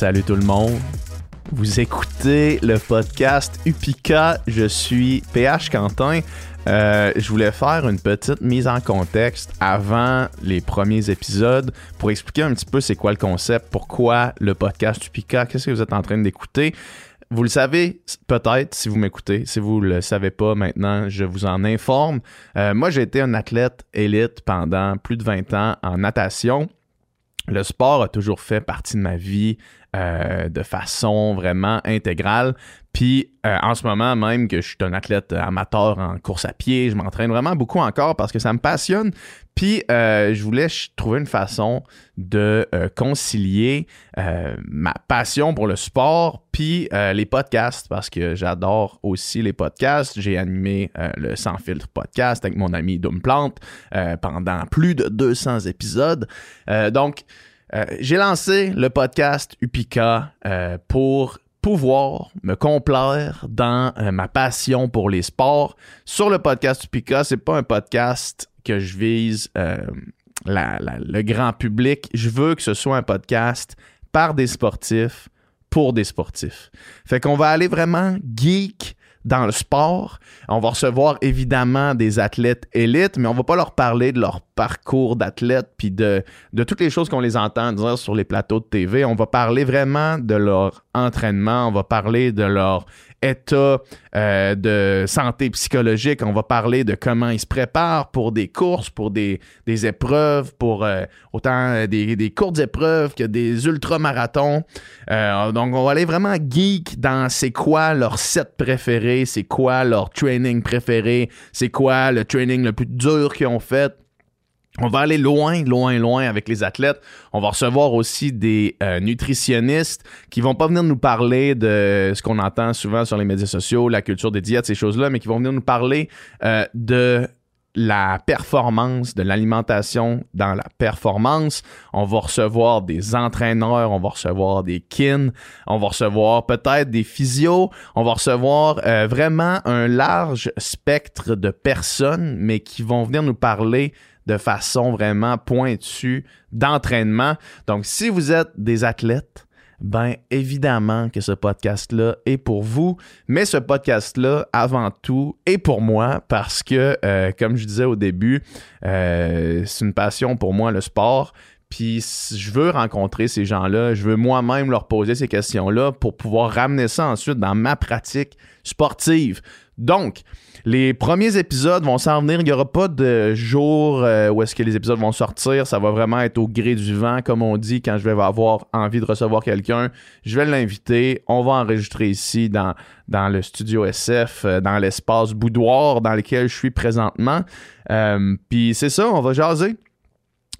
Salut tout le monde. Vous écoutez le podcast Upika. Je suis PH Quentin. Euh, je voulais faire une petite mise en contexte avant les premiers épisodes pour expliquer un petit peu c'est quoi le concept, pourquoi le podcast Upika, qu'est-ce que vous êtes en train d'écouter. Vous le savez peut-être si vous m'écoutez. Si vous le savez pas maintenant, je vous en informe. Euh, moi, j'ai été un athlète élite pendant plus de 20 ans en natation. Le sport a toujours fait partie de ma vie euh, de façon vraiment intégrale. Puis euh, en ce moment même que je suis un athlète amateur en course à pied, je m'entraîne vraiment beaucoup encore parce que ça me passionne. Puis euh, je voulais trouver une façon de concilier ma passion pour le sport puis les podcasts parce que j'adore aussi les podcasts. J'ai animé le Sans filtre podcast avec mon ami Doom Plante pendant plus de 200 épisodes. donc euh, j'ai lancé le podcast Upika euh, pour pouvoir me complaire dans euh, ma passion pour les sports. Sur le podcast Upika, c'est pas un podcast que je vise le grand public. Je veux que ce soit un podcast par des sportifs pour des sportifs. Fait qu'on va aller vraiment geek dans le sport. On va recevoir évidemment des athlètes élites, mais on va pas leur parler de leur parcours d'athlète puis de, de toutes les choses qu'on les entend dire sur les plateaux de TV. On va parler vraiment de leur entraînement, on va parler de leur état euh, de santé psychologique. On va parler de comment ils se préparent pour des courses, pour des, épreuves, pour euh, autant des, des, courtes épreuves que des ultramarathons. Euh, donc, on va aller vraiment geek dans c'est quoi leur set préféré, c'est quoi leur training préféré, c'est quoi le training le plus dur qu'ils ont fait. On va aller loin, loin, loin avec les athlètes. On va recevoir aussi des euh, nutritionnistes qui vont pas venir nous parler de ce qu'on entend souvent sur les médias sociaux, la culture des diètes, ces choses-là, mais qui vont venir nous parler euh, de la performance, de l'alimentation dans la performance. On va recevoir des entraîneurs, on va recevoir des kin, on va recevoir peut-être des physios, on va recevoir euh, vraiment un large spectre de personnes, mais qui vont venir nous parler de façon vraiment pointue d'entraînement. Donc, si vous êtes des athlètes, ben évidemment que ce podcast-là est pour vous, mais ce podcast-là, avant tout, est pour moi parce que, euh, comme je disais au début, euh, c'est une passion pour moi, le sport. Puis je veux rencontrer ces gens-là, je veux moi-même leur poser ces questions-là pour pouvoir ramener ça ensuite dans ma pratique sportive. Donc, les premiers épisodes vont s'en venir. Il n'y aura pas de jour euh, où est-ce que les épisodes vont sortir. Ça va vraiment être au gré du vent, comme on dit, quand je vais avoir envie de recevoir quelqu'un. Je vais l'inviter. On va enregistrer ici dans, le studio SF, euh, dans l'espace boudoir dans lequel je suis présentement. Euh, puis c'est ça, on va jaser.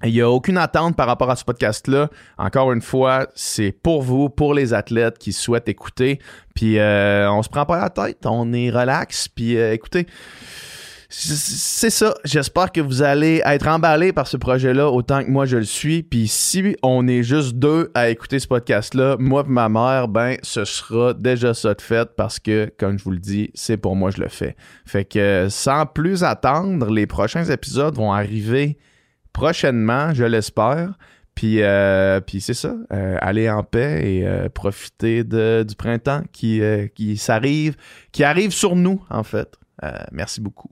Il n'y a aucune attente par rapport à ce podcast-là. Encore une fois, c'est pour vous, pour les athlètes qui souhaitent écouter. Puis euh, on se prend pas la tête, on est relax. Puis euh, écoutez, c'est ça. J'espère que vous allez être emballés par ce projet-là autant que moi je le suis. Puis si on est juste deux à écouter ce podcast-là, moi et ma mère, ben ce sera déjà ça de fait parce que, comme je vous le dis, c'est pour moi je le fais. Fait que sans plus attendre, les prochains épisodes vont arriver prochainement, je l'espère. Puis, euh, puis c'est ça, euh, aller en paix et euh, profiter du printemps qui, arrive sur nous, en fait. merci beaucoup.